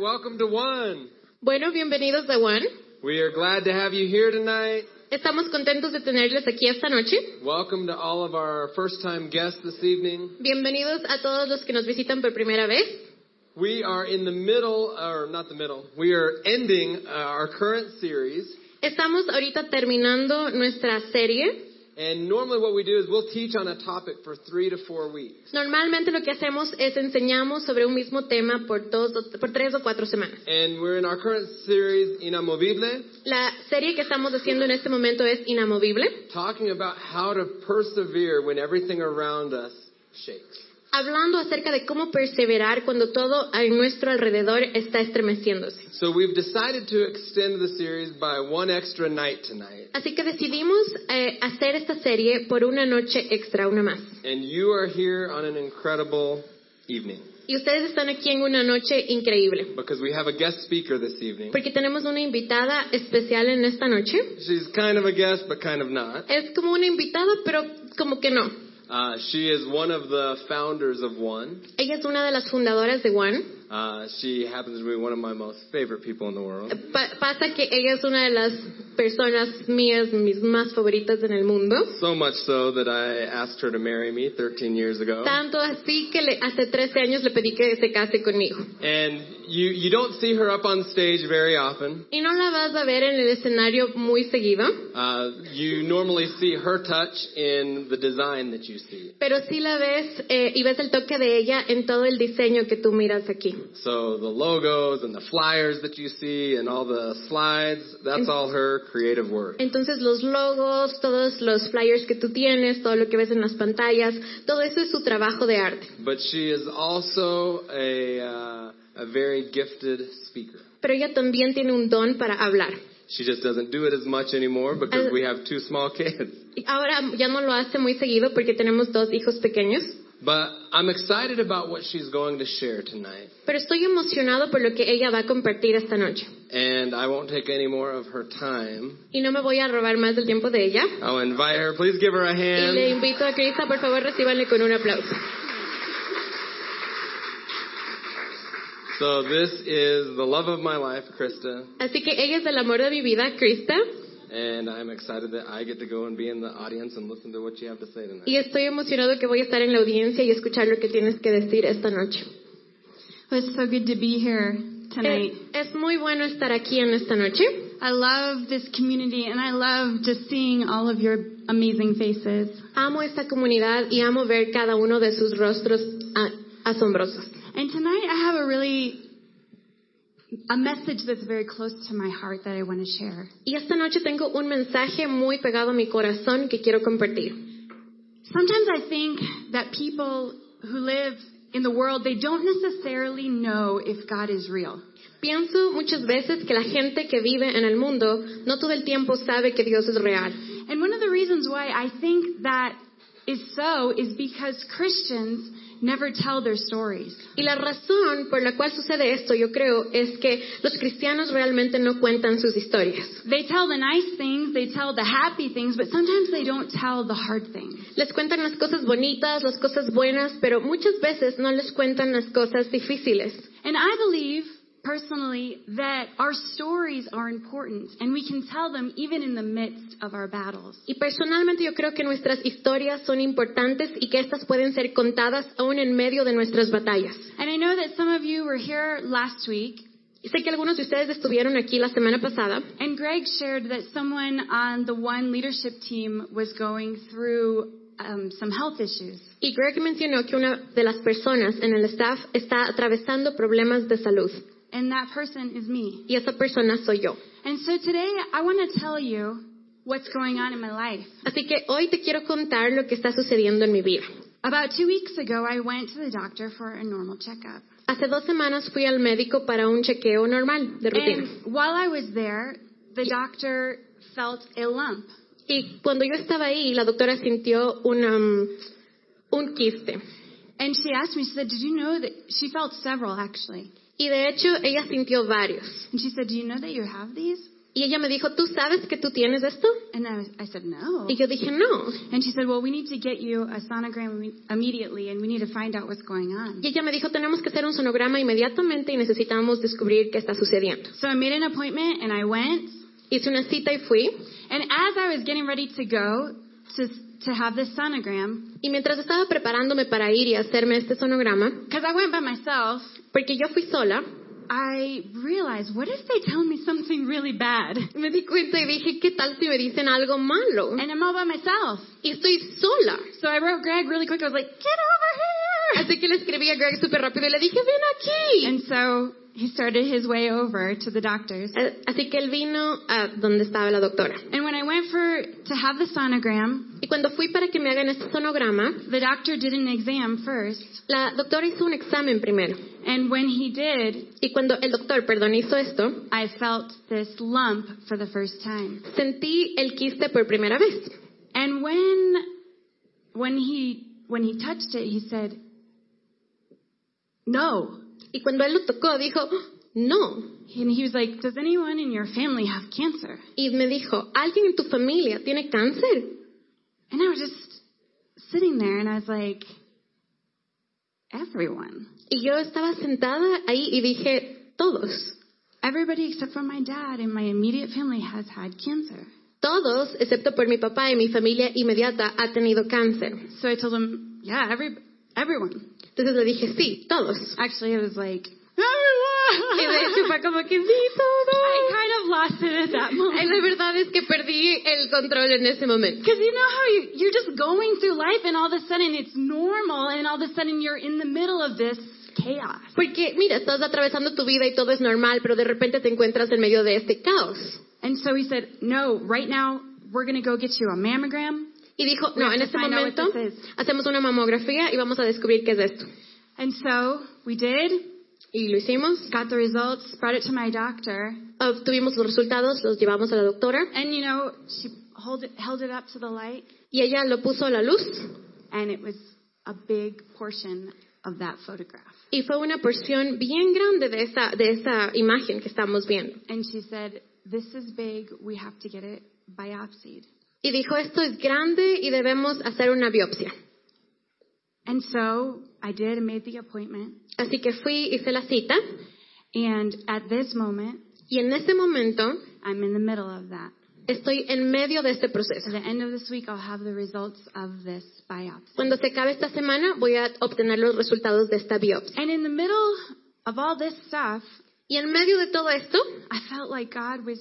welcome to One. Bueno, bienvenidos a One. We are glad to have you here tonight. Estamos contentos de tenerles aquí esta noche. Welcome to all of our first time guests this evening. Bienvenidos a todos los que nos visitan por primera vez. We are in the middle, or not the middle, we are ending uh, our current series. Estamos ahorita terminando nuestra serie. And normally what we do is we'll teach on a topic for three to four weeks. Normalmente lo que hacemos es enseñamos sobre un mismo tema por dos, por tres o cuatro semanas. And we're in our current series, Inamovible, La serie que estamos haciendo en este momento es Inamovible, talking about how to persevere when everything around us shakes. Hablando acerca de cómo perseverar cuando todo a nuestro alrededor está estremeciéndose. So we've decided to extend the series by one extra night tonight. Así que decidimos eh, hacer esta serie por una noche extra, una más. And you are here on an incredible evening Y ustedes están aquí en una noche increíble. because we have a guest speaker this evening. Porque tenemos una invitada especial en esta noche. She's kind of a guest, but kind of not. Es como una invitada, pero como que no. Uh, she is one of the founders of One. Ella es una de las fundadoras de One. Uh, she happens to be one of my most favorite people in the world. Pa- pasa que ella es una de las personas mías, mis más favoritas en el mundo. So much so that I asked her to marry me 13 years ago. Tanto así que le- hace 13 años le pedí que se case conmigo. And you, you don't see her up on stage very often. Y no la vas a ver en el escenario muy seguido, Uh, you normally see her touch in the design that you see. pero sí la ves eh, y ves el toque de ella en todo el diseño que tú miras aquí. So the logos and the flyers that you see and all the slides, that's all her creative work. Entonces los logos, todos los flyers que tú tienes, todo lo que ves en las pantallas, todo eso es su trabajo de arte. But she is also a, uh, a very gifted speaker. Pero ella también tiene un don para hablar. She just doesn't do it as much anymore because we have two small kids. Ahora ya no lo hace muy seguido porque tenemos dos hijos pequeños. But I'm excited about what she's going to share tonight. Pero estoy emocionado por lo que ella va a compartir esta noche. And I won't take any more of her time. Y no me voy a robar más del tiempo de ella. I'll invite her. Please give her a Y le hand. invito a Krista, por favor, recíbanle con un aplauso. So this is the love of my life, Krista. Así que ella es el amor de mi vida, Krista. And I'm excited that I get to go and be in the audience and listen to what you have to say tonight. Y estoy emocionado que voy a estar en la audiencia y escuchar lo que tienes que decir esta noche. Well, it's so good to be here tonight. Es, es muy bueno estar aquí en esta noche. I love this community and I love just seeing all of your amazing faces. Amo esta comunidad y amo ver cada uno de sus rostros ah, asombrosos. And tonight I have a really a message that's very close to my heart that I want to share. Y esta noche tengo un mensaje muy pegado a mi corazón que quiero compartir. Sometimes I think that people who live in the world they don't necessarily know if God is real. Pienso muchas veces que la gente que vive en el mundo no todo el tiempo sabe que Dios es real. And one of the reasons why I think that is so is because Christians never tell their stories. Y la razón por la cual sucede esto, yo creo, es que los cristianos realmente no cuentan sus historias. They tell the nice things, they tell the happy things, but sometimes they don't tell the hard things. Les cuentan las cosas bonitas, las cosas buenas, pero muchas veces no les cuentan las cosas difíciles. And I believe personally that our stories are important and we can tell them even in the midst of our battles. Y personalmente yo creo que nuestras historias son importantes y que estas pueden ser contadas aún en medio de nuestras batallas. And I know that some of you were here last week Y sé que algunos de ustedes estuvieron aquí la semana pasada and Greg shared that someone on the one leadership team was going through um, some health issues. y Greg mencionó que una de las personas en el staff está atravesando problemas de salud And that person is me. y esa persona soy yo. And so today I want to tell you what's going on in my life. Así que hoy te quiero contar lo que está sucediendo en mi vida. About two weeks ago, I went to the doctor for a normal checkup. Hace dos semanas fui al médico para un chequeo normal de rutina. And while I was there, the doctor felt a lump. Y cuando yo estaba ahí, la doctora sintió una, um, un quiste. And she asked me, she said, Did you know that she felt several actually? Y de hecho, ella sintió varios. And she said, Do you know that you have these? Y ella me dijo, ¿tú sabes que tú tienes esto? And I, was, I said, no. Y yo dije, no. And she said, well, we need to get you a sonogram immediately and we need to find out what's going on. Y ella me dijo, tenemos que hacer un sonograma inmediatamente y necesitamos descubrir qué está sucediendo. So I made an appointment and I went. Hice una cita y fui. And as I was getting ready to go to, to have this sonogram, Y mientras estaba preparándome para ir y hacerme este sonograma, because I went by myself, porque yo fui sola, I realized, what if they tell me something really bad? me di cuenta y dije, ¿qué tal si me dicen algo malo? And I'm all by myself. Y estoy sola. So I wrote Greg really quick. I was like, get over here! Así que le escribí a Greg súper rápido y le dije, ven aquí. And so he started his way over to the doctors. Eh, Así que él vino a donde estaba la doctora. And when I went for to have the sonogram, Y cuando fui para que me hagan este sonograma, the doctor did an exam first. la doctora hizo un examen primero. And when he did, Y cuando el doctor, perdón, hizo esto, I felt this lump for the first time. sentí el quiste por primera vez. And when when he when he touched it, he said, "No." Y cuando él lo tocó, dijo, no. And he was like, "Does anyone in your family have cancer?" Y me dijo, ¿alguien en tu familia tiene cáncer? And I was just sitting there and I was like, "Everyone. Y yo estaba sentada ahí y dije, todos. Everybody except for my dad and my immediate family has had cancer." Todos, excepto por mi papá y mi familia inmediata, ha tenido cáncer. So I told him, "Yeah, every everyone." Entonces le dije, sí, todos. Actually, it was like, Y de hecho "Everyone." fue como que sí, todos. I kind of lost it at that Y moment. la verdad es que perdí el control en ese momento. Because you know how you, you're just going through life and all of a sudden it's normal and all of a sudden you're in the middle of this chaos. Porque, mira, estás atravesando tu vida y todo es normal, pero de repente te encuentras en medio de este caos. And so he said, no, right now we're going to go get you a mammogram. Y dijo, no, en este momento hacemos una mamografía y vamos a descubrir qué es esto. And so we did, Y lo hicimos. got the results, brought it to my doctor. Obtuvimos los resultados, los llevamos a la doctora And you know, she hold it, held it up to the light y ella lo puso a la luz and it was a big portion of that photograph. y fue una porción bien grande de esa, de esa imagen que estamos viendo. And she said, this is big, we have to get it biopsied. Y dijo, esto es grande y debemos hacer una biopsia. And so I did and made the appointment. Así que fui, hice la cita And at this moment, y en ese momento I'm in the middle of that. estoy en medio de este proceso. At the end of this week, I'll have the results of this biopsy. Cuando se acabe esta semana voy a obtener los resultados de esta biopsia. And in the middle of all this stuff, Y en medio de todo esto, I felt like God was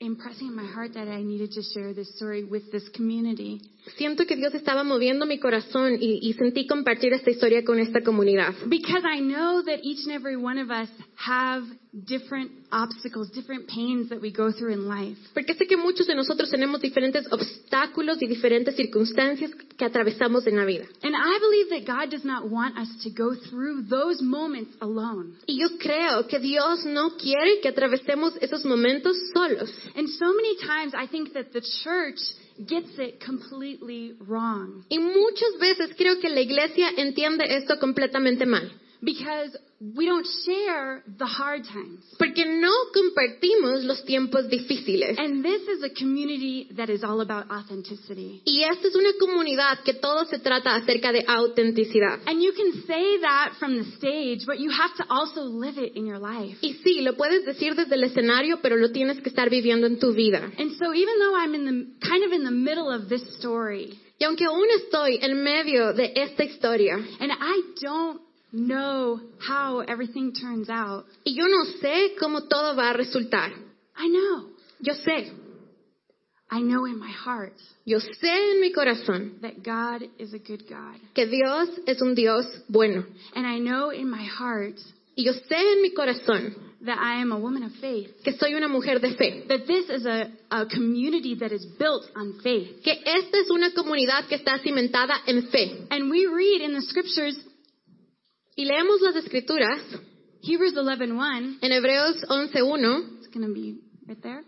impressing in my heart that I needed to share this story with this community. siento que Dios estaba moviendo mi corazón y, y sentí compartir esta historia con esta comunidad. Because I know that each and every one of us have different obstacles, different pains that we go through in life. Porque sé que muchos de nosotros tenemos diferentes obstáculos y diferentes circunstancias que atravesamos en la vida. And I believe that God does not want us to go through those moments alone. Y yo creo que Dios no quiere que atravesemos esos momentos solos. And so many times I think that the church gets it completely wrong. Y muchas veces creo que la iglesia entiende esto completamente mal. Because we don't share the hard times. Porque no compartimos los tiempos difíciles. And this is a community that is all about authenticity. Y esta es una comunidad que todo se trata acerca de autenticidad. And you can say that from the stage, but you have to also live it in your life. Y sí, lo puedes decir desde el escenario, pero lo tienes que estar viviendo en tu vida. And so even though I'm in the kind of in the middle of this story, Y aunque aún estoy en medio de esta historia, and I don't know how everything turns out, y yo no sé cómo todo va a resultar, I know. yo sé, I know in my heart yo sé en mi corazón that God is a good God. que Dios es un Dios bueno. And I know in my heart Y yo sé en mi corazón that I am a woman of faith. que soy una mujer de fe, That this is a, a community that is built on faith. que esta es una comunidad que está cimentada en fe. And we read in the scriptures, Y leemos las escrituras Hebrews 11.1, en Hebreos 11.1. it's going to be right.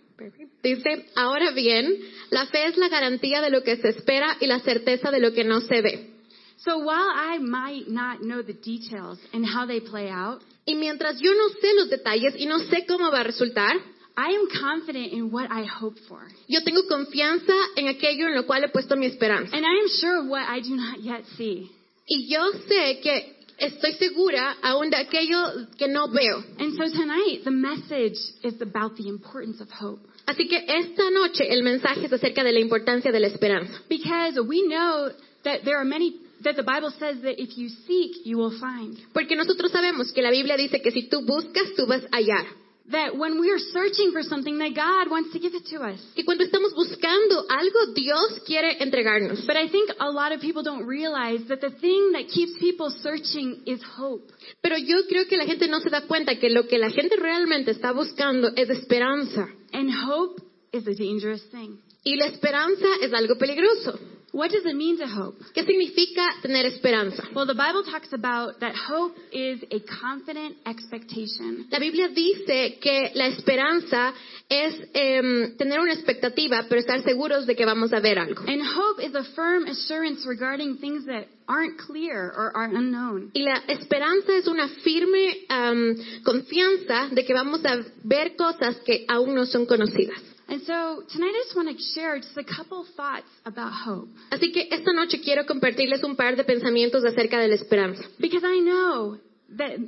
Dice, ahora bien, la fe es la garantía de lo que se espera y la certeza de lo que no se ve. So while I might not know the details and how they play out, Y mientras yo no sé los detalles y no sé cómo va a resultar, I am confident in what I hope for. Yo tengo confianza en aquello en lo cual he puesto mi esperanza. And I am sure of what I do not yet see. Y yo sé que estoy segura aún de aquello que no veo. And so tonight, the message is about the importance of hope. Así que esta noche el mensaje es acerca de la importancia de la esperanza. Because we know that there are many, that the Bible says that if you seek, you will find. Porque nosotros sabemos que la Biblia dice que si tú buscas, tú vas a hallar. That when we are searching for something, that God wants to give it to us. Y cuando estamos buscando algo, Dios quiere entregarnos. But I think a lot of people don't realize that the thing that keeps people searching is hope. Pero yo creo que la gente no se da cuenta que lo que la gente realmente está buscando es esperanza. And hope is a dangerous thing. Y la esperanza es algo peligroso. What does it mean to hope? ¿Qué significa tener esperanza? Well, the Bible talks about that hope is a confident expectation. La Biblia dice que la esperanza es em, tener una expectativa, pero estar seguros de que vamos a ver algo. And hope is a firm assurance regarding things that aren't clear or are unknown. Y la esperanza es una firme am, confianza de que vamos a ver cosas que aún no son conocidas. And so tonight I just want to share just a couple thoughts about hope. Así que esta noche quiero compartirles un par de pensamientos acerca de la esperanza. Because I know that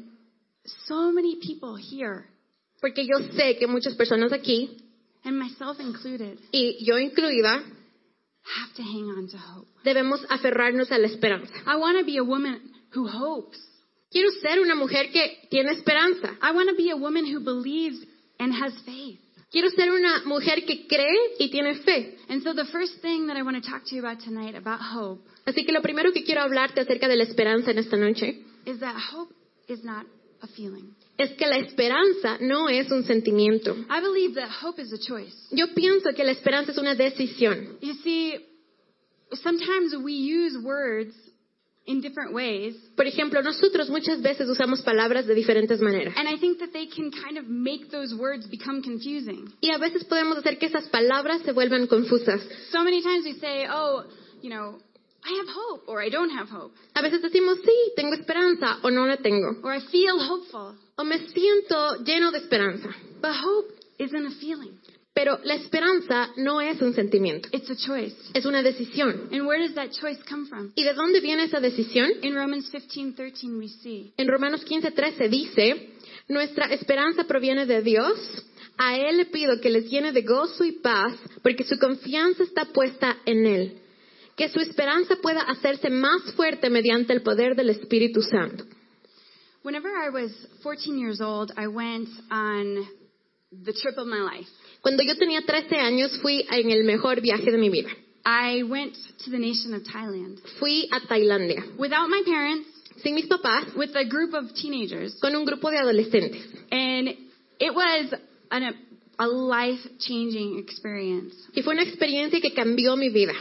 so many people here, Porque yo sé que muchas personas aquí, and myself included, y yo incluida, have to hang on to hope. debemos aferrarnos a la esperanza. I want to be a woman who hopes. Quiero ser una mujer que tiene esperanza. I want to be a woman who believes and has faith. Quiero ser una mujer que cree y tiene fe. And so the first thing that I want to talk to you about tonight about hope Así que lo primero que quiero hablarte acerca de la esperanza en esta noche is that hope is not a feeling. es que la esperanza no es un sentimiento. I believe that hope is a choice. Yo pienso que la esperanza es una decisión. You see, sometimes we use words in different ways, Por ejemplo, nosotros muchas veces usamos palabras de diferentes maneras. and I think that they can kind of make those words become confusing. Y a veces podemos hacer que esas palabras se vuelvan confusas. So many times we say, oh, you know, I have hope, or I don't have hope, A veces decimos, sí, tengo esperanza o no la tengo. or I feel hopeful. O me siento lleno de esperanza. But hope isn't a feeling, Pero la esperanza no es un sentimiento, it's a choice. es una decisión. And where does that choice come from? ¿Y de dónde viene esa decisión? In Romans 15:13 we see, En Romanos 15:13 dice, nuestra esperanza proviene de Dios. A Él le pido que les llene de gozo y paz, porque su confianza está puesta en Él. Que su esperanza pueda hacerse más fuerte mediante el poder del Espíritu Santo. whenever I was 14 years old, I went on the trip of my life. Cuando yo tenía 13 años fui en el mejor viaje de mi vida. I went to the nation of Thailand Fui a Tailandia, without my parents, sin mis papás, with a group of teenagers, con un grupo de adolescentes. and it was an, a life-changing experience. Y fue una experiencia que cambió mi vida.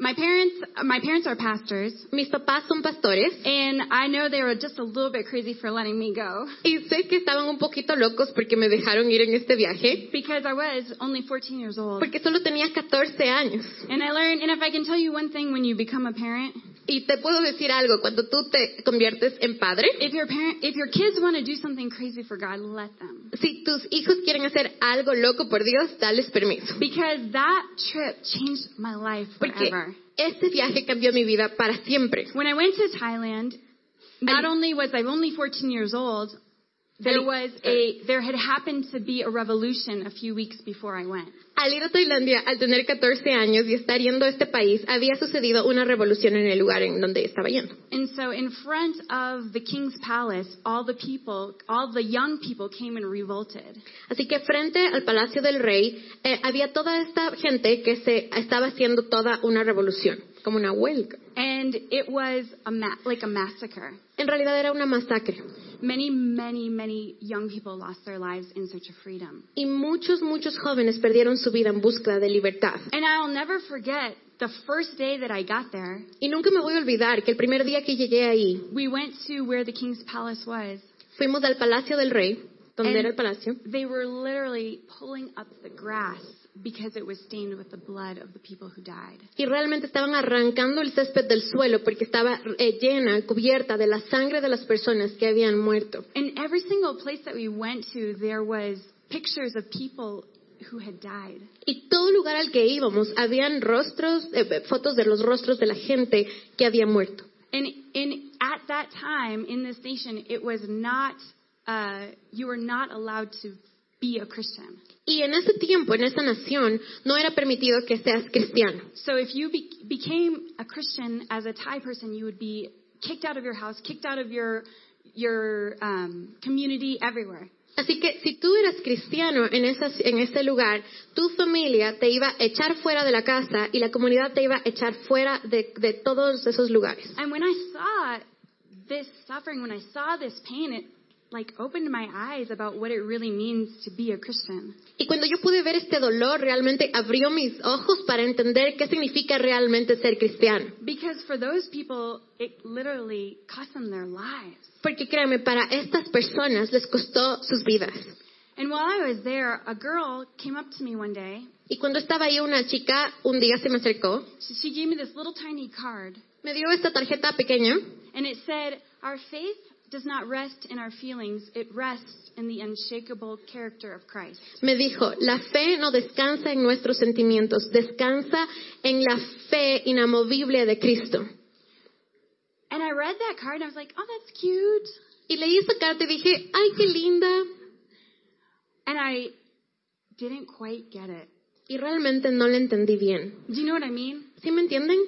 My parents, my parents are pastors, Mis papás son pastores and I know they were just a little bit crazy for letting me go y sé que estaban un poquito locos porque me dejaron ir en este viaje, because I was only 14 years old. porque solo tenía 14 años. And I learned, and if I can tell you one thing when you become a parent, Y te puedo decir algo, cuando tú te conviertes en padre, if your parent, if your kids want to do something crazy for God, let them. si tus hijos quieren hacer algo loco por Dios, dales permiso. Because that trip changed my life Porque forever. este viaje cambió mi vida para siempre. When I went to Thailand, not only was I only 14 years old, there was a there had happened to be a revolution a few weeks before I went. Al ir a Tailandia, al tener 14 años y estar yendo a este país, había sucedido una revolución en el lugar en donde estaba yendo. And so in front of the king's palace, all the people, all the young people came and revolted. Así que frente al Palacio del Rey eh, había toda esta gente que se estaba haciendo toda una revolución, como una huelga. And it was a ma- like a massacre. En realidad era una masacre. Many, many, many young people lost their lives in search of freedom. Y muchos, muchos jóvenes perdieron su vida en búsqueda de libertad. And I'll never forget the first day that I got there. Y nunca me voy a olvidar que el primer día que llegué ahí, We went to where the king's palace was. fuimos al Palacio del Rey, donde And era el palacio, They were literally pulling up the grass because it was stained with the blood of the people who died. Y realmente estaban arrancando el césped del suelo porque estaba eh, llena, cubierta de la sangre de las personas que habían muerto. And every single place that we went to, there was pictures of people who had died. Y todo lugar al que íbamos, habían rostros, eh, fotos de los rostros de la gente que había muerto. And in at that time in this nation, it was not uh, you were not allowed to be a Christian. Y en ese tiempo, en esa nación, no era permitido que seas cristiano. So if you be- became a Christian as a Thai person, you would be kicked out of your house, kicked out of your your um, community, everywhere. Así que si tú eras cristiano en, esas- en ese lugar, tu familia te iba a echar fuera de la casa y la comunidad te iba a echar fuera de, de todos esos lugares. And when I saw this suffering, when I saw this pain, it like opened my eyes about what it really means to be a Christian. Y cuando yo pude ver este dolor, realmente abrió mis ojos para entender qué significa realmente ser cristiano. Because for those people, it literally cost them their lives. Porque créanme, para estas personas les costó sus vidas. And while I was there, a girl came up to me one day. Y cuando estaba ahí una chica, un día se me acercó, She, she gave me this little tiny card, me dio esta tarjeta pequeña and it said, Our faith does not rest in our feelings, it rests in the unshakable character of Christ. Me dijo, la fe no descansa en nuestros sentimientos, descansa en la fe inamovible de Cristo. And I read that card and I was like, Oh, that's cute. Y leí esta carta y dije, ay, qué linda. And I didn't quite get it. Y realmente no la entendí bien. Do you know what I mean? ¿Sí me entienden?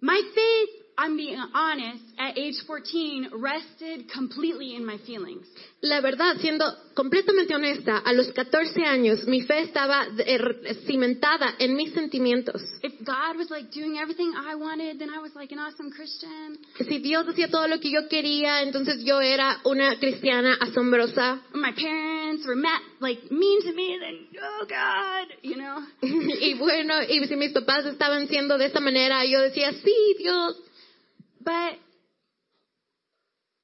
My faith, I'm being honest, at age 14 rested completely in my feelings. La verdad, siendo completamente honesta, a los 14 años mi fe estaba cimentada en mis sentimientos. If God was like doing everything I wanted, then I was like an awesome Christian. Si Dios hacía todo lo que yo quería, entonces yo era una cristiana asombrosa. My parents were ma- like mean to me, then oh God, you know. y bueno, y si mis papás estaban siendo de esta manera, yo decía, sí, Dios. But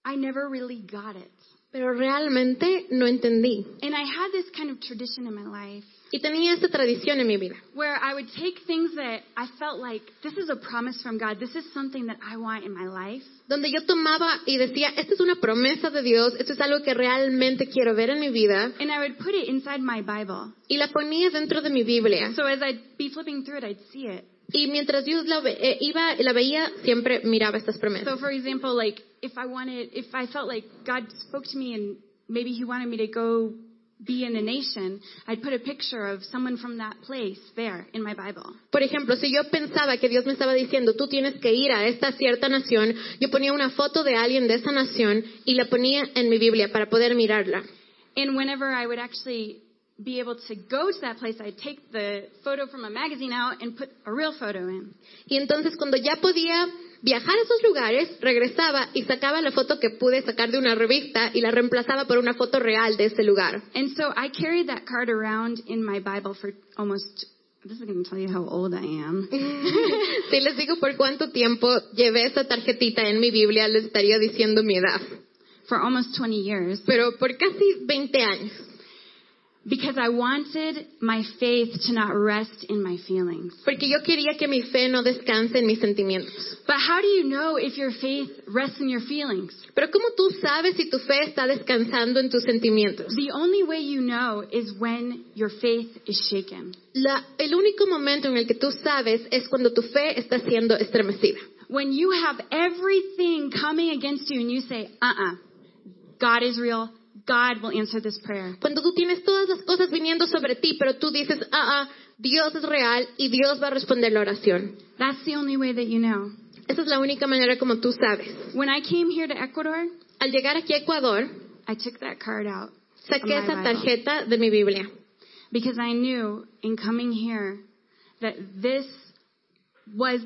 I never really got it. Pero realmente no entendí. And I had this kind of tradition in my life Y tenía esta tradición en mi vida. where I would take things that I felt like this is a promise from God. This is something that I want in my life. Donde yo tomaba y decía, esta es una promesa de Dios, esto es algo que realmente quiero ver en mi vida. And I would put it inside my Bible. Y la ponía dentro de mi Biblia. So as I'd be flipping through it, I'd see it. Y mientras Dios la, ve- eh, iba, la veía, siempre miraba estas So promesas. for example, like if I wanted, if I felt like God spoke to me and maybe He wanted me to go be in a nation, I'd put a picture of someone from that place there in my Bible. Por ejemplo, si yo pensaba que Dios me estaba diciendo, tú tienes que ir a esta cierta nación, yo ponía una foto de alguien de esa nación y la ponía en mi Biblia para poder mirarla. And whenever I would actually be able to go to that place, I'd take the photo from a magazine out and put a real photo in. Y entonces cuando ya podía viajar a esos lugares, regresaba y sacaba la foto que pude sacar de una revista y la reemplazaba por una foto real de ese lugar. And so I carried that card around in my Bible for almost, this is going to tell you how old I am. Si les digo por cuánto tiempo llevé esa tarjetita en mi Biblia, les estaría diciendo mi edad. For almost 20 years. Pero por casi 20 años. Because I wanted my faith to not rest in my feelings. Porque yo quería que mi fe no descanse en mis sentimientos. But how do you know if your faith rests in your feelings? Pero ¿cómo tú sabes si tu fe está descansando en tus sentimientos? The only way you know is when your faith is shaken. La- el único momento en el que tú sabes es cuando tu fe está siendo estremecida. When you have everything coming against you and you say, uh-uh, God is real, God will answer this prayer. Cuando tú tienes todas las cosas viniendo sobre ti, pero tú dices, ah, ah, Dios es real y Dios va a responder la oración. That's the only way that you know. Esa es la única manera como tú sabes. When I came here to Ecuador, Al llegar aquí a Ecuador, I took that card out saqué esa tarjeta de mi Biblia. because I knew in coming here that this was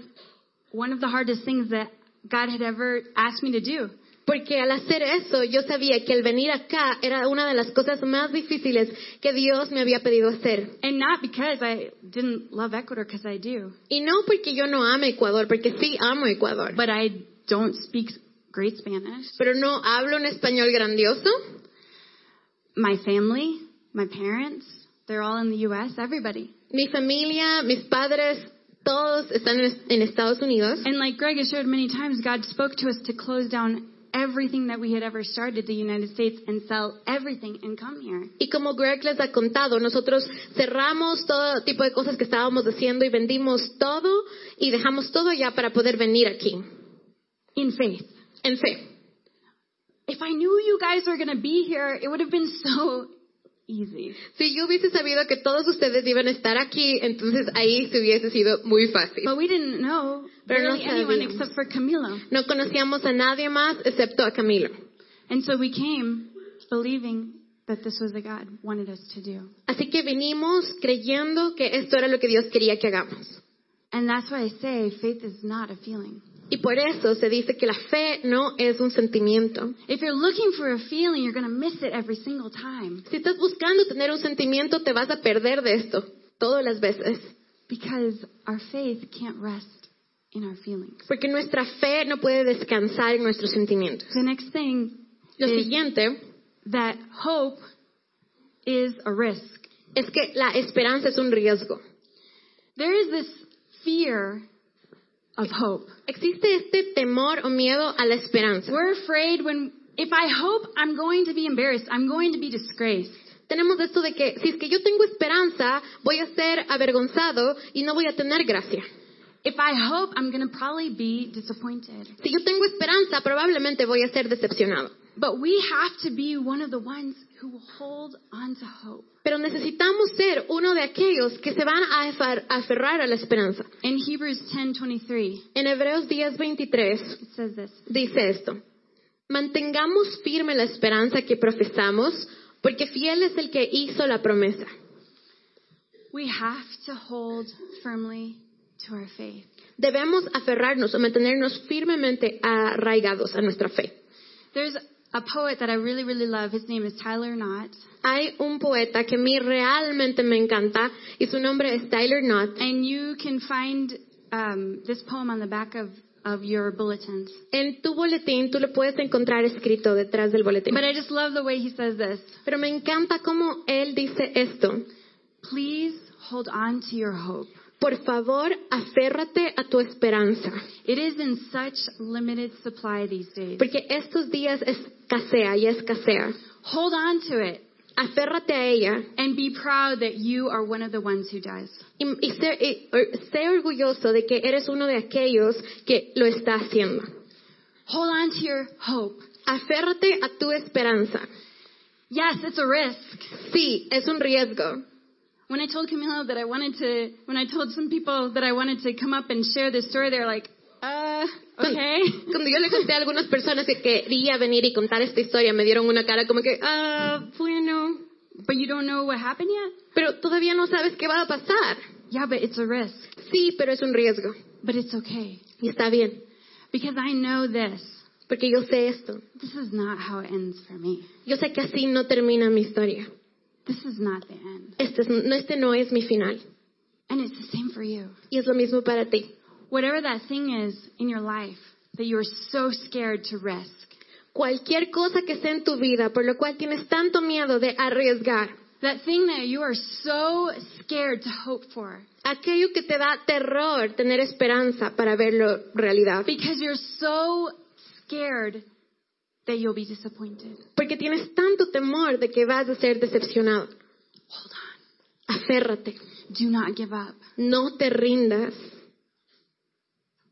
one of the hardest things that God had ever asked me to do. Porque al hacer eso, yo sabía que el venir acá era una de las cosas más difíciles que Dios me había pedido hacer. And not because I didn't love Ecuador, because I do, Y no porque yo no ame Ecuador, porque sí amo Ecuador. but I don't speak great Spanish. Pero no hablo un español grandioso. My family, my parents, They're all in the U.S., everybody. Mi familia, mis padres, todos están en, en Estados Unidos. And like Greg has shared many times, God spoke to us to close down everything that we had ever started the United States and sell everything and come here. Y como Greg les ha contado, nosotros cerramos todo tipo de cosas que estábamos haciendo y vendimos todo y dejamos todo ya para poder venir aquí, In faith. en fe. If I knew you guys were going to be here, it would have been so easy. Si yo hubiese sabido que todos ustedes iban a estar aquí, entonces ahí se hubiese sido muy fácil. But we didn't know Pero no barely anyone sabíamos. except for Camilo. No conocíamos a nadie más excepto a Camilo. And so we came believing that this was what God wanted us to do. Así que vinimos creyendo que esto era lo que Dios quería que hagamos. And that's why I say faith is not a feeling. Y por eso se dice que la fe no es un sentimiento. If you're looking for a feeling, you're going to miss it every single time Si estás buscando tener un sentimiento, te vas a perder de esto todas las veces. because our faith can't rest in our feelings. Porque nuestra fe no puede descansar en nuestros sentimientos. The next thing Lo is siguiente that hope is a risk. es que la esperanza es un riesgo. There is this fear of hope. Existe este temor o miedo a la esperanza. We're afraid when, if I hope, I'm going to be embarrassed. I'm going to be disgraced. Tenemos esto de que si es que yo tengo esperanza, voy a ser avergonzado y no voy a tener gracia. If I hope, I'm going to probably be disappointed. Si yo tengo esperanza, probablemente voy a ser decepcionado. But we have to be one of the ones who will hold on to hope. Pero necesitamos ser uno de aquellos que se van a aferrar a la esperanza. In Hebrews 10:23, En Hebreos 10:23 it says this. dice esto. Mantengamos firme la esperanza que profesamos, porque fiel es el que hizo la promesa. We have to hold firmly to our faith. Debemos aferrarnos o mantenernos firmemente arraigados a nuestra fe. There's a poet that I really, really love. His name is Tyler Knott. Hay un poeta que a mí realmente me encanta y su nombre es Tyler Knott. And you can find um, this poem on the back of, of your bulletins. En tu boletín tú lo puedes encontrar escrito detrás del boletín. But I just love the way he says this. Pero me encanta cómo él dice esto. Please hold on to your hope. Por favor, aférrate a tu esperanza, It is in such limited supply these days. porque estos días escasea y escasea. Hold on to it Aférrate a ella and be proud that you are one of the ones who does. y, y sé, y- sé orgulloso de que eres uno de aquellos que lo está haciendo. Hold on to your hope. Aférrate a tu esperanza. Yes, it's a risk. Sí, es un riesgo. When I told Camilo that I wanted to, when I told some people that I wanted to come up and share this story, they're like, uh, okay. Cuando yo le conté a algunas personas que quería venir y contar esta historia, me dieron una cara como que, ah, bueno, But you don't know what happened yet? pero todavía no sabes qué va a pasar. Yeah, but it's a risk. Sí, pero es un riesgo. But it's okay. Y está bien, Because I know this. porque yo sé esto. This is not how it ends for me. Yo sé que así no termina mi historia. This is not the end. Este, es- no, este no es mi final. And it's the same for you. Y es lo mismo para ti. Whatever that thing is in your life that you're so scared to risk, Cualquier cosa que sea en tu vida por lo cual tienes tanto miedo de arriesgar, that thing that you are so scared to hope for, aquello que te da terror tener esperanza para verlo realidad, because you're so scared that you'll be disappointed. porque tienes tanto temor de que vas a ser decepcionado. Hold on. Aférrate, Do not give up. no te rindas,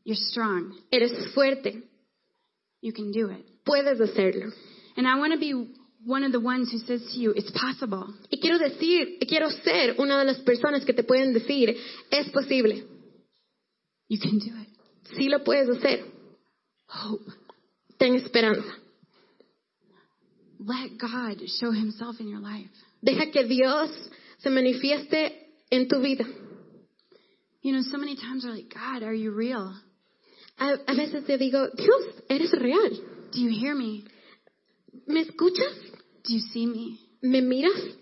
You're strong. eres fuerte, You can do it. puedes hacerlo. And I want to be one of the ones who says to you, it's possible. Y quiero decir, quiero ser una de las personas que te pueden decir, es posible, You can do it. sí lo puedes hacer, Hope. ten esperanza. Let God show himself in your life. Deja que Dios se manifieste en tu vida. You know, so many times we're like, God, are you real? A, a veces te digo, Dios, eres real. Do you hear me? ¿Me escuchas? Do you see me? ¿Me miras?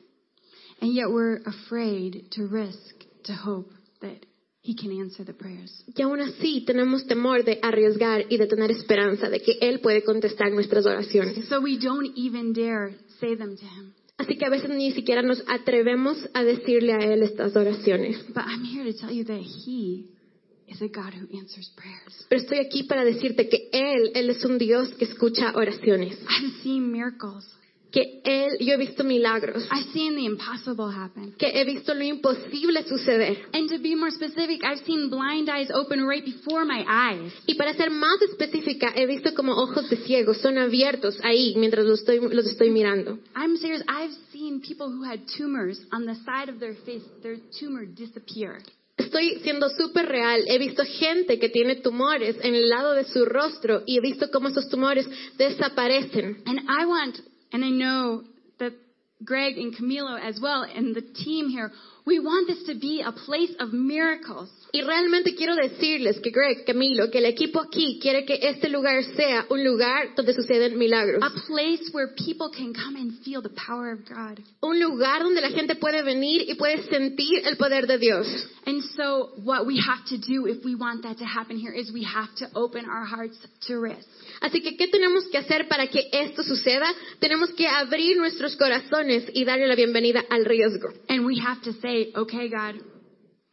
And yet we're afraid to risk, to hope that he can answer the prayers. Y aún así tenemos temor de arriesgar y de tener esperanza de que Él puede contestar nuestras oraciones. So we don't even dare say them to him. Así que a veces ni siquiera nos atrevemos a decirle a Él estas oraciones. But I'm here to tell you that He is a God who answers prayers. Pero estoy aquí para decirte que Él, Él es un Dios que escucha oraciones. I've seen miracles. Que Él, yo he visto milagros. I've seen the impossible happen. Que he visto lo imposible suceder. And to be more specific, I've seen blind eyes open right before my eyes. Y para ser más específica, he visto como ojos de ciegos son abiertos ahí mientras los estoy, los estoy mirando. I'm serious. I've seen people who had tumors on the side of their face, their tumor disappear. Estoy siendo súper real. He visto gente que tiene tumores en el lado de su rostro y he visto cómo esos tumores desaparecen. And I want, and I know that Greg and Camilo as well, and the team here, we want this to be a place of miracles. Y realmente quiero decirles que Greg, Camilo, que el equipo aquí quiere que este lugar sea un lugar donde suceden milagros. A place where people can come and feel the power of God. Un lugar donde la gente puede venir y puede sentir el poder de Dios. And so what we have to do if we want that to happen here is we have to open our hearts to risk. Así que, ¿qué tenemos que hacer para que esto suceda? Tenemos que abrir nuestros corazones y darle la bienvenida al riesgo. And we have to say, okay, God,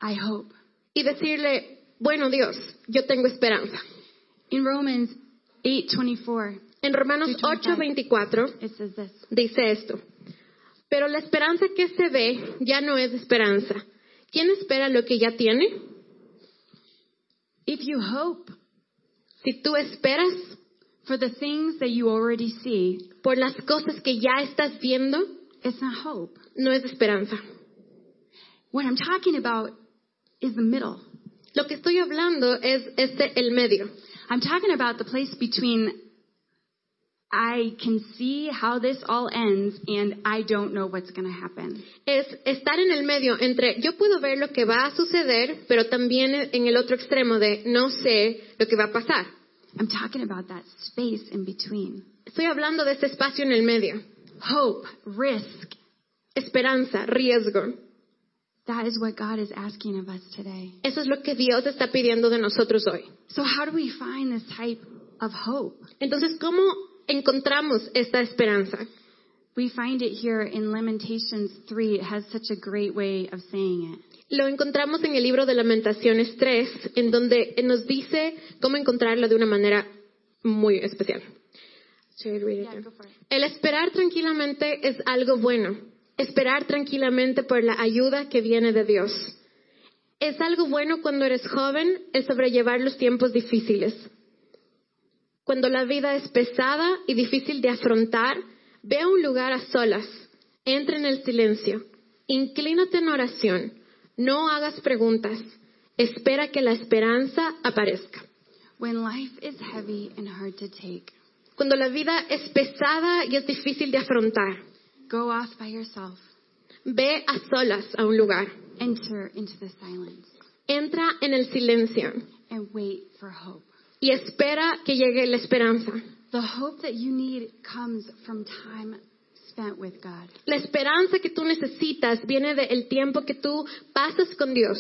I hope. Y decirle, bueno Dios, yo tengo esperanza. In Romans 8:24, En Romanos 8:24 it says this. dice esto. Pero la esperanza que se ve ya no es esperanza. ¿Quién espera lo que ya tiene? If you hope Si tú esperas for the things that you already see, por las cosas que ya estás viendo, it's not hope. no es esperanza. What I'm talking about is the middle. Lo que estoy hablando es este el medio. I'm talking about the place between I can see how this all ends and I don't know what's going to happen. Es estar en el medio entre yo puedo ver lo que va a suceder, pero también en el otro extremo de no sé lo que va a pasar. I'm talking about that space in between. Estoy hablando de este espacio en el medio. Hope, risk. Esperanza, riesgo. That is what God is asking of us today. Eso es lo que Dios está pidiendo de nosotros hoy. So how do we find this type of hope? Entonces, ¿cómo encontramos esta esperanza? We find it here in Lamentations 3. It has such a great way of saying it. Lo encontramos en el libro de Lamentaciones 3, en donde nos dice cómo encontrarlo de una manera muy especial. Yeah. El esperar tranquilamente es algo bueno. Esperar tranquilamente por la ayuda que viene de Dios. Es algo bueno cuando eres joven el sobrellevar los tiempos difíciles. Cuando la vida es pesada y difícil de afrontar, ve a un lugar a solas, entra en el silencio, inclínate en oración, no hagas preguntas, espera que la esperanza aparezca. When life is heavy and hard to take, Cuando la vida es pesada y es difícil de afrontar, go off by yourself. ve a solas a un lugar, Enter into the silence entra en el silencio and wait for hope. y espera que llegue la esperanza. The hope that you need comes from time spent with God. La esperanza que tú necesitas viene del tiempo que tú pasas con Dios.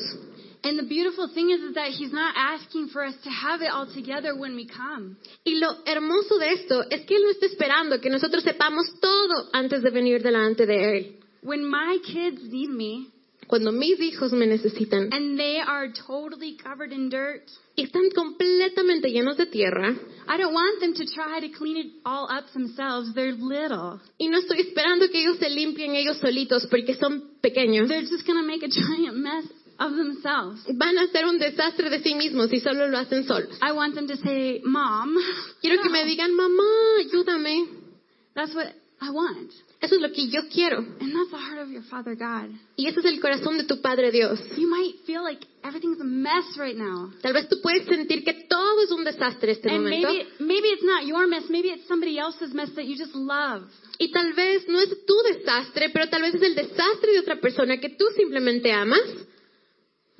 And the beautiful thing is, is that He's not asking for us to have it all together when we come. Y lo hermoso de esto es que Él no está esperando que nosotros sepamos todo antes de venir delante de Él. When my kids need me Cuando mis hijos me necesitan and they are totally covered in dirt, y están completamente llenos de tierra, I don't want them to try to clean it all up themselves. They're little. y no estoy esperando que ellos se limpien ellos solitos porque son pequeños, They're just going to make a giant mess of themselves. van a hacer un desastre de sí mismos si solo lo hacen solos. I want them to say, Mom. Quiero que me digan, mamá, ayúdame. That's what I want. Eso es lo que yo quiero. And that's the heart of your Father God. Y ese es el corazón de tu Padre Dios. You might feel like everything's a mess right now. Tal vez tú puedes sentir que todo es un desastre este And momento. maybe, maybe it's not your mess. Maybe it's somebody else's mess that you just love. Y tal vez no es tu desastre, pero tal vez es el desastre de otra persona que tú simplemente amas.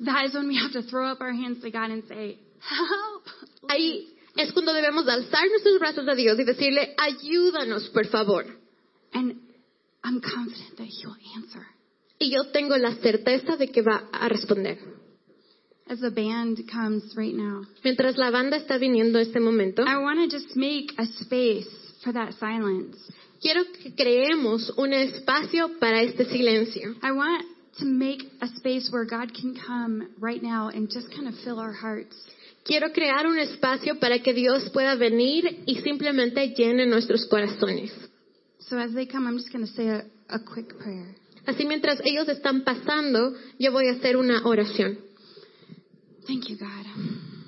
That is when we have to throw up our hands to God and say, Help. Ahí es cuando debemos de alzar nuestros brazos a Dios y decirle, ayúdanos, por favor. And I'm confident that He will answer. Y yo tengo la certeza de que va a responder. As the band comes right now, Mientras la banda está viniendo este momento, I want to just make a space for that silence. Quiero que creemos un espacio para este silencio. I want to make a space where God can come right now and just kind of fill our hearts. Quiero crear un espacio para que Dios pueda venir y simplemente llene nuestros corazones. So as they come, I'm just going to say a, a quick prayer. Así mientras ellos están pasando, yo voy a hacer una oración. Thank you, God.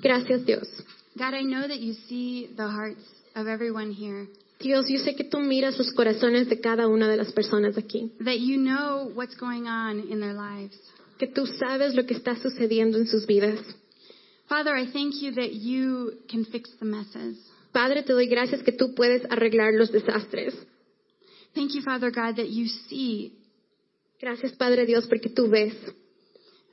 Gracias Dios. God, I know that you see the hearts of everyone here, Dios, yo sé que tú miras los corazones de cada una de las personas aquí, that you know what's going on in their lives. que tú sabes lo que está sucediendo en sus vidas. Father, I thank you that you can fix the messes. Padre, te doy gracias que tú puedes arreglar los desastres. Thank you, Father God, that you see, Gracias Padre Dios porque tú ves,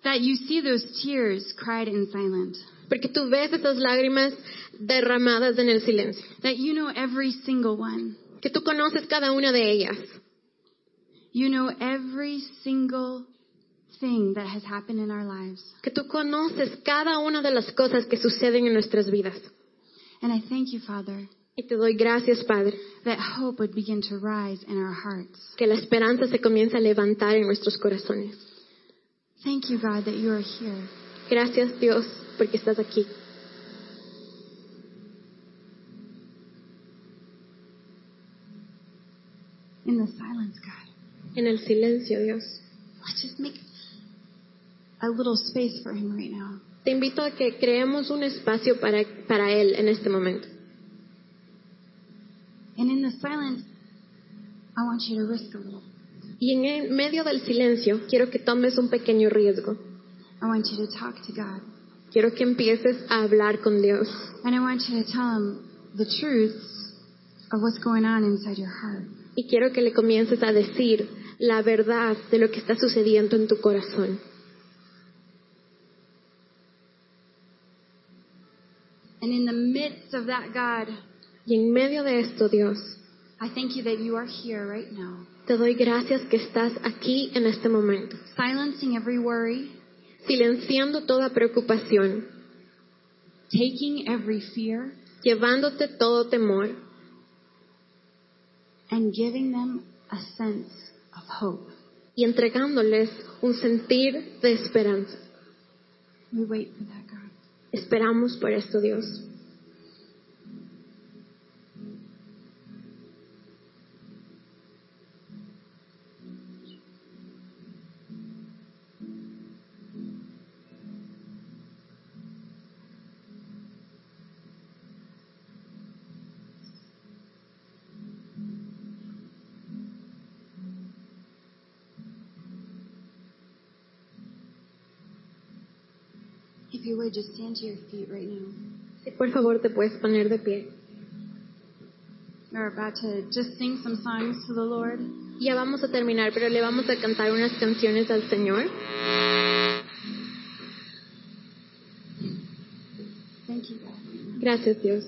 that you see those tears cried in silence. porque tú ves esas lágrimas derramadas en el silencio, That you know every single one. que tú conoces cada una de ellas, You know every single thing that has happened in our lives. que tú conoces cada una de las cosas que suceden en nuestras vidas. And I thank you, Father, Y te doy gracias Padre, that hope would begin to rise in our hearts. que la esperanza se comienza a levantar en nuestros corazones. Thank you, God, that you are here. Gracias Dios porque estás aquí. In the silence, God. En el silencio Dios. Let's just make a little space for him right now. Te invito a que creemos un espacio para, para Él en este momento. And in the silence, I want you to risk a little. Y en el medio del silencio quiero que tomes un pequeño riesgo. I want you to talk to God. Quiero que empieces a hablar con Dios. And I want you to tell him the truths of what's going on inside your heart. Y quiero que le comiences a decir la verdad de lo que está sucediendo en tu corazón. And in the midst of that, God, Y en medio de esto, Dios, I thank you that you are here right now, te doy gracias que estás aquí en este momento, silencing every worry, silenciando toda preocupación, taking every fear, llevándote todo temor and giving them a sense of hope. y entregándoles un sentir de esperanza. We wait for that, God. Esperamos por esto, Dios. If you would just stand to your feet right now. Si por favor te puedes poner de pie. We're about to just sing some songs to the Lord. Ya vamos a terminar, pero le vamos a cantar unas canciones al Señor. Thank you, God. Gracias, Dios.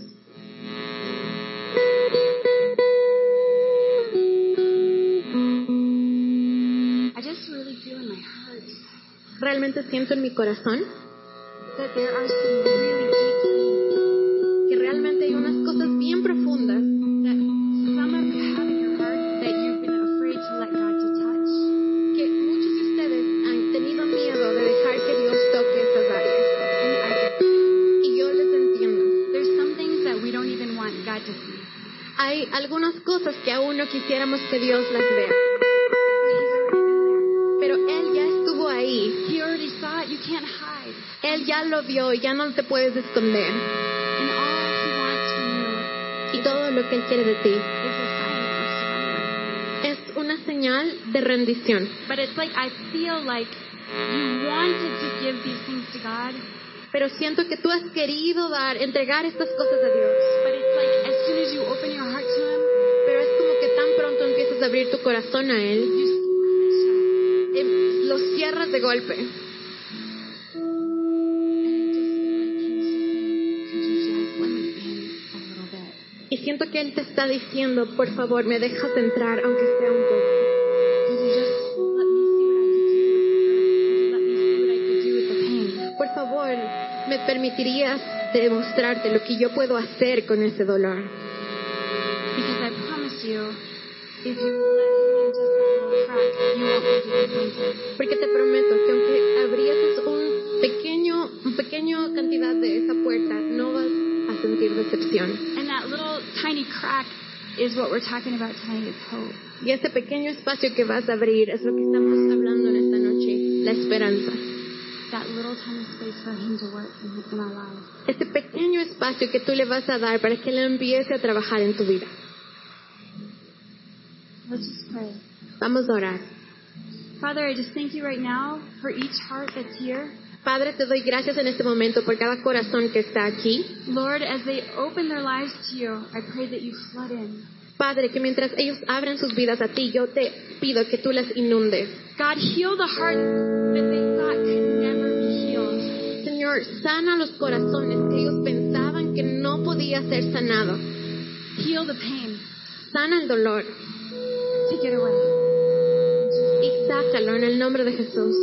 I just really feel in my heart Realmente siento en mi corazón there are some really deep que realmente hay unas cosas bien profundas que muchos han tenido miedo de dejar que Dios toque esas áreas. Y yo les entiendo. Hay algunas cosas que aún no quisiéramos que Dios las vea, lo vio y ya no te puedes esconder. Y todo lo que Él quiere de ti es una señal de rendición. Pero siento que tú has querido dar, entregar estas cosas a Dios. Pero es como que tan pronto empiezas a abrir tu corazón a Él, em, lo cierras de golpe. Siento que Él te está diciendo, por favor, me dejas entrar, aunque sea un poco. Por favor, me permitirías demostrarte lo que yo puedo hacer con ese dolor. Porque te prometo que aunque abrieses un pequeño, un pequeño cantidad de esa puerta, no vas a sentir decepción. And that little tiny crack is what we're talking about tonight is hope. Y ese pequeño espacio que vas a abrir es lo que estamos hablando en esta noche, la esperanza. That little tiny space for him to work in, in our lives. Ese pequeño espacio que tú le vas a dar para que él empiece a trabajar en tu vida. Let's just pray. Vamos a orar. Father, I just thank you right now for each heart that's here. Padre, te doy gracias en este momento por cada corazón que está aquí. Lord, as they open their lives to you, I pray that you flood in. Padre, que mientras ellos abren sus vidas a ti, yo te pido que tú las inundes. God, heal the heart that they thought could never be healed. Señor, sana los corazones que ellos pensaban que no podía ser sanado. Heal the pain. Sana el dolor Take it away. y sácalo en el nombre de Jesús.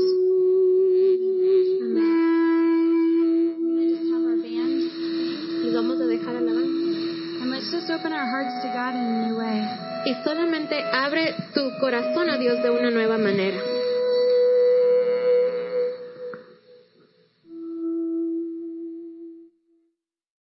Y solamente abre tu corazón a Dios de una nueva manera.